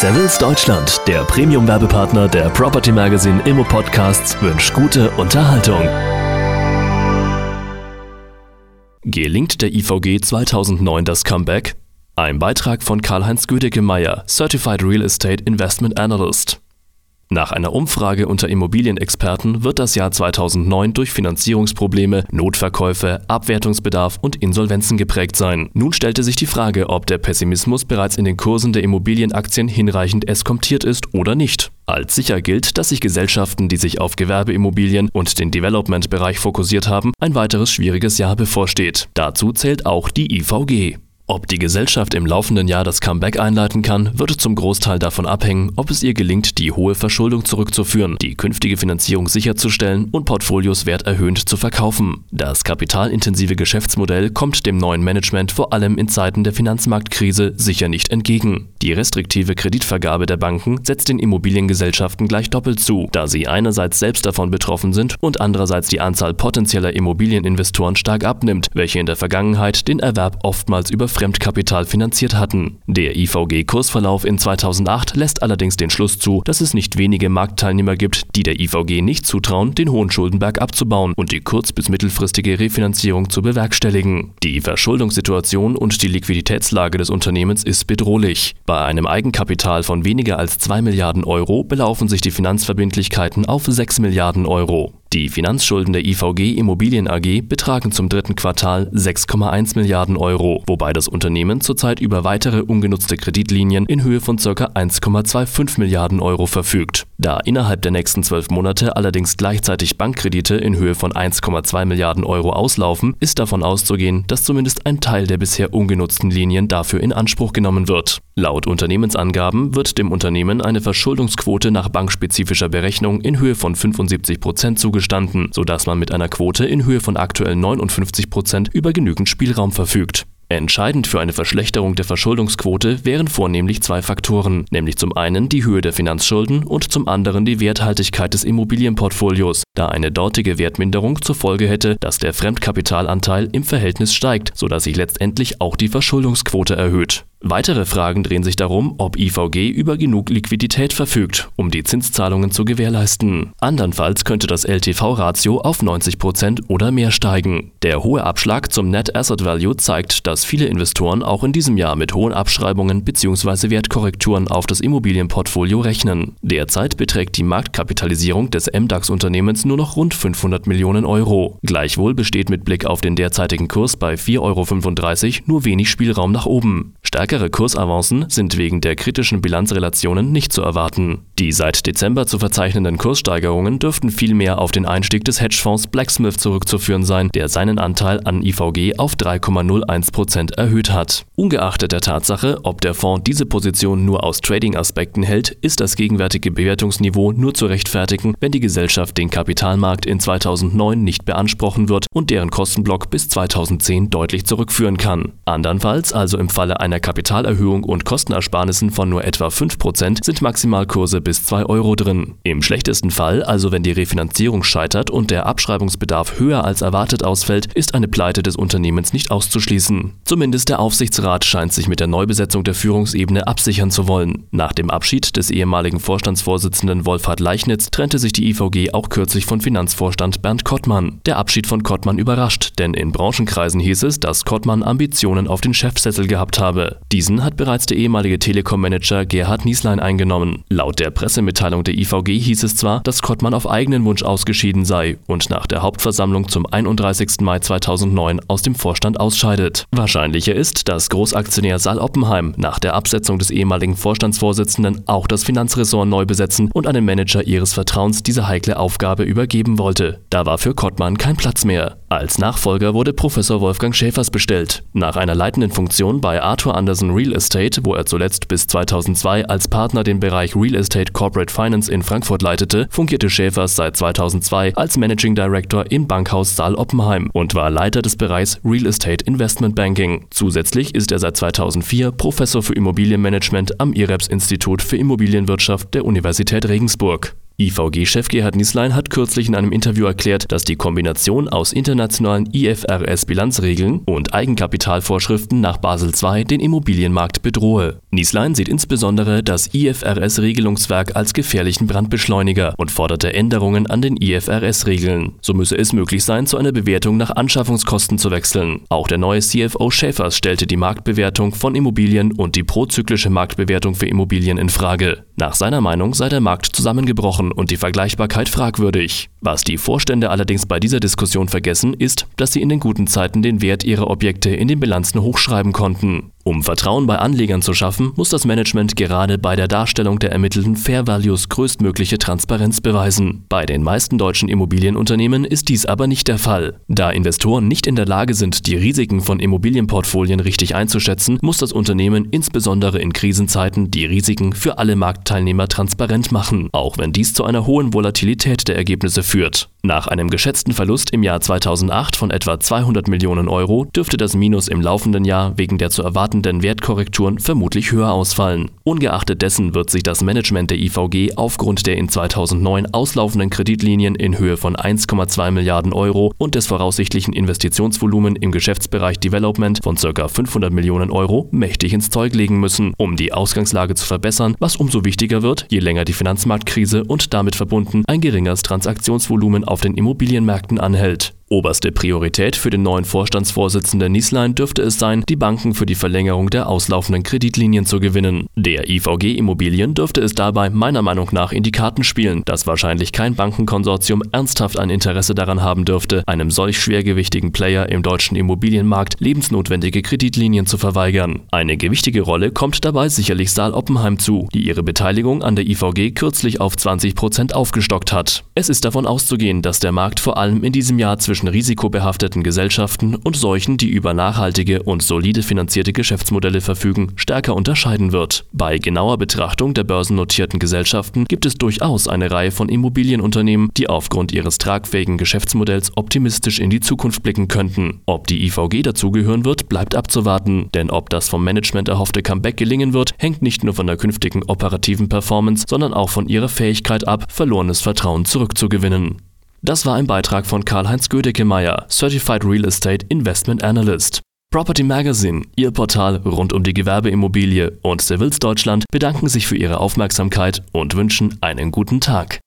Savills Deutschland, der Premium-Werbepartner der Property Magazine Immo Podcasts, wünscht gute Unterhaltung. Gelingt der IVG 2009 das Comeback? Ein Beitrag von Karl-Heinz Gödecke-Meyer, Certified Real Estate Investment Analyst. Nach einer Umfrage unter Immobilienexperten wird das Jahr 2009 durch Finanzierungsprobleme, Notverkäufe, Abwertungsbedarf und Insolvenzen geprägt sein. Nun stellte sich die Frage, ob der Pessimismus bereits in den Kursen der Immobilienaktien hinreichend eskomtiert ist oder nicht. Als sicher gilt, dass sich Gesellschaften, die sich auf Gewerbeimmobilien und den Development-Bereich fokussiert haben, ein weiteres schwieriges Jahr bevorsteht. Dazu zählt auch die IVG. Ob die Gesellschaft im laufenden Jahr das Comeback einleiten kann, wird zum Großteil davon abhängen, ob es ihr gelingt, die hohe Verschuldung zurückzuführen, die künftige Finanzierung sicherzustellen und Portfolios werterhöhend zu verkaufen. Das kapitalintensive Geschäftsmodell kommt dem neuen Management vor allem in Zeiten der Finanzmarktkrise sicher nicht entgegen. Die restriktive Kreditvergabe der Banken setzt den Immobiliengesellschaften gleich doppelt zu, da sie einerseits selbst davon betroffen sind und andererseits die Anzahl potenzieller Immobilieninvestoren stark abnimmt, welche in der Vergangenheit den Erwerb oftmals über Fremdkapital finanziert hatten. Der IVG-Kursverlauf in 2008 lässt allerdings den Schluss zu, dass es nicht wenige Marktteilnehmer gibt, die der IVG nicht zutrauen, den hohen Schuldenberg abzubauen und die kurz- bis mittelfristige Refinanzierung zu bewerkstelligen. Die Verschuldungssituation und die Liquiditätslage des Unternehmens ist bedrohlich. Bei einem Eigenkapital von weniger als 2 Milliarden Euro belaufen sich die Finanzverbindlichkeiten auf 6 Milliarden Euro. Die Finanzschulden der IVG Immobilien AG betragen zum dritten Quartal 6,1 Milliarden Euro, wobei das Unternehmen zurzeit über weitere ungenutzte Kreditlinien in Höhe von ca. 1,25 Milliarden Euro verfügt. Da innerhalb der nächsten zwölf Monate allerdings gleichzeitig Bankkredite in Höhe von 1,2 Milliarden Euro auslaufen, ist davon auszugehen, dass zumindest ein Teil der bisher ungenutzten Linien dafür in Anspruch genommen wird. Laut Unternehmensangaben wird dem Unternehmen eine Verschuldungsquote nach bankspezifischer Berechnung in Höhe von 75 Prozent zugestanden, sodass man mit einer Quote in Höhe von aktuell 59 Prozent über genügend Spielraum verfügt. Entscheidend für eine Verschlechterung der Verschuldungsquote wären vornehmlich zwei Faktoren, nämlich zum einen die Höhe der Finanzschulden und zum anderen die Werthaltigkeit des Immobilienportfolios, da eine dortige Wertminderung zur Folge hätte, dass der Fremdkapitalanteil im Verhältnis steigt, sodass sich letztendlich auch die Verschuldungsquote erhöht. Weitere Fragen drehen sich darum, ob IVG über genug Liquidität verfügt, um die Zinszahlungen zu gewährleisten. Andernfalls könnte das LTV-Ratio auf 90% oder mehr steigen. Der hohe Abschlag zum Net Asset Value zeigt, dass viele Investoren auch in diesem Jahr mit hohen Abschreibungen bzw. Wertkorrekturen auf das Immobilienportfolio rechnen. Derzeit beträgt die Marktkapitalisierung des MDAX-Unternehmens nur noch rund 500 Millionen Euro. Gleichwohl besteht mit Blick auf den derzeitigen Kurs bei 4,35 Euro nur wenig Spielraum nach oben. Stärkere Kursavancen sind wegen der kritischen Bilanzrelationen nicht zu erwarten. Die seit Dezember zu verzeichnenden Kurssteigerungen dürften vielmehr auf den Einstieg des Hedgefonds Blacksmith zurückzuführen sein, der seinen Anteil an IVG auf 3,01% erhöht hat. Ungeachtet der Tatsache, ob der Fonds diese Position nur aus Trading-Aspekten hält, ist das gegenwärtige Bewertungsniveau nur zu rechtfertigen, wenn die Gesellschaft den Kapitalmarkt in 2009 nicht beansprochen wird und deren Kostenblock bis 2010 deutlich zurückführen kann. Andernfalls, also im Falle einer Kapitalerhöhung und Kostenersparnissen von nur etwa 5% sind Maximalkurse bis 2 Euro drin. Im schlechtesten Fall, also wenn die Refinanzierung scheitert und der Abschreibungsbedarf höher als erwartet ausfällt, ist eine Pleite des Unternehmens nicht auszuschließen. Zumindest der Aufsichtsrat scheint sich mit der Neubesetzung der Führungsebene absichern zu wollen. Nach dem Abschied des ehemaligen Vorstandsvorsitzenden Wolfhard Leichnitz trennte sich die IVG auch kürzlich von Finanzvorstand Bernd Kottmann. Der Abschied von Kottmann überrascht, denn in Branchenkreisen hieß es, dass Kottmann Ambitionen auf den Chefsessel gehabt habe. Diesen hat bereits der ehemalige Telekom-Manager Gerhard Nieslein eingenommen. Laut der Pressemitteilung der IVG hieß es zwar, dass Kottmann auf eigenen Wunsch ausgeschieden sei und nach der Hauptversammlung zum 31. Mai 2009 aus dem Vorstand ausscheidet. Wahrscheinlicher ist, dass Großaktionär Saal Oppenheim nach der Absetzung des ehemaligen Vorstandsvorsitzenden auch das Finanzressort neu besetzen und einem Manager ihres Vertrauens diese heikle Aufgabe übergeben wollte. Da war für Kottmann kein Platz mehr. Als Nachfolger wurde Professor Wolfgang Schäfers bestellt. Nach einer leitenden Funktion bei Arthur Anderson Real Estate, wo er zuletzt bis 2002 als Partner den Bereich Real Estate Corporate Finance in Frankfurt leitete, fungierte Schäfers seit 2002 als Managing Director im Bankhaus Saal Oppenheim und war Leiter des Bereichs Real Estate Investment Banking. Zusätzlich ist er seit 2004 Professor für Immobilienmanagement am IREPS-Institut für Immobilienwirtschaft der Universität Regensburg. IVG-Chef Gerhard Nieslein hat kürzlich in einem Interview erklärt, dass die Kombination aus internationalen IFRS-Bilanzregeln und Eigenkapitalvorschriften nach Basel II den Immobilienmarkt bedrohe Nieslein sieht insbesondere das IFRS-Regelungswerk als gefährlichen Brandbeschleuniger und forderte Änderungen an den IFRS-Regeln. So müsse es möglich sein, zu einer Bewertung nach Anschaffungskosten zu wechseln. Auch der neue CFO Schäfers stellte die Marktbewertung von Immobilien und die prozyklische Marktbewertung für Immobilien in Frage. Nach seiner Meinung sei der Markt zusammengebrochen und die Vergleichbarkeit fragwürdig. Was die Vorstände allerdings bei dieser Diskussion vergessen, ist, dass sie in den guten Zeiten den Wert ihrer Objekte in den Bilanzen hochschreiben konnten. Um Vertrauen bei Anlegern zu schaffen, muss das Management gerade bei der Darstellung der ermittelten Fair Values größtmögliche Transparenz beweisen. Bei den meisten deutschen Immobilienunternehmen ist dies aber nicht der Fall. Da Investoren nicht in der Lage sind, die Risiken von Immobilienportfolien richtig einzuschätzen, muss das Unternehmen insbesondere in Krisenzeiten die Risiken für alle Marktteilnehmer transparent machen, auch wenn dies zu einer hohen Volatilität der Ergebnisse führt. Nach einem geschätzten Verlust im Jahr 2008 von etwa 200 Millionen Euro dürfte das Minus im laufenden Jahr wegen der zu erwartenden Wertkorrekturen vermutlich höher ausfallen. Ungeachtet dessen wird sich das Management der IVG aufgrund der in 2009 auslaufenden Kreditlinien in Höhe von 1,2 Milliarden Euro und des voraussichtlichen Investitionsvolumen im Geschäftsbereich Development von ca. 500 Millionen Euro mächtig ins Zeug legen müssen, um die Ausgangslage zu verbessern, was umso wichtiger wird, je länger die Finanzmarktkrise und damit verbunden ein geringeres Transaktionsvolumen auf den Immobilienmärkten anhält. Oberste Priorität für den neuen Vorstandsvorsitzenden Nieslein dürfte es sein, die Banken für die Verlängerung der auslaufenden Kreditlinien zu gewinnen. Der IVG Immobilien dürfte es dabei meiner Meinung nach in die Karten spielen, dass wahrscheinlich kein Bankenkonsortium ernsthaft ein Interesse daran haben dürfte, einem solch schwergewichtigen Player im deutschen Immobilienmarkt lebensnotwendige Kreditlinien zu verweigern. Eine gewichtige Rolle kommt dabei sicherlich Saal Oppenheim zu, die ihre Beteiligung an der IVG kürzlich auf 20 Prozent aufgestockt hat. Es ist davon auszugehen, dass der Markt vor allem in diesem Jahr zwischen zwischen risikobehafteten Gesellschaften und solchen, die über nachhaltige und solide finanzierte Geschäftsmodelle verfügen, stärker unterscheiden wird. Bei genauer Betrachtung der börsennotierten Gesellschaften gibt es durchaus eine Reihe von Immobilienunternehmen, die aufgrund ihres tragfähigen Geschäftsmodells optimistisch in die Zukunft blicken könnten. Ob die IVG dazugehören wird, bleibt abzuwarten, denn ob das vom Management erhoffte Comeback gelingen wird, hängt nicht nur von der künftigen operativen Performance, sondern auch von ihrer Fähigkeit ab, verlorenes Vertrauen zurückzugewinnen. Das war ein Beitrag von Karl-Heinz Gödecke-Meyer, Certified Real Estate Investment Analyst. Property Magazine, Ihr Portal rund um die Gewerbeimmobilie und Civils Deutschland bedanken sich für Ihre Aufmerksamkeit und wünschen einen guten Tag.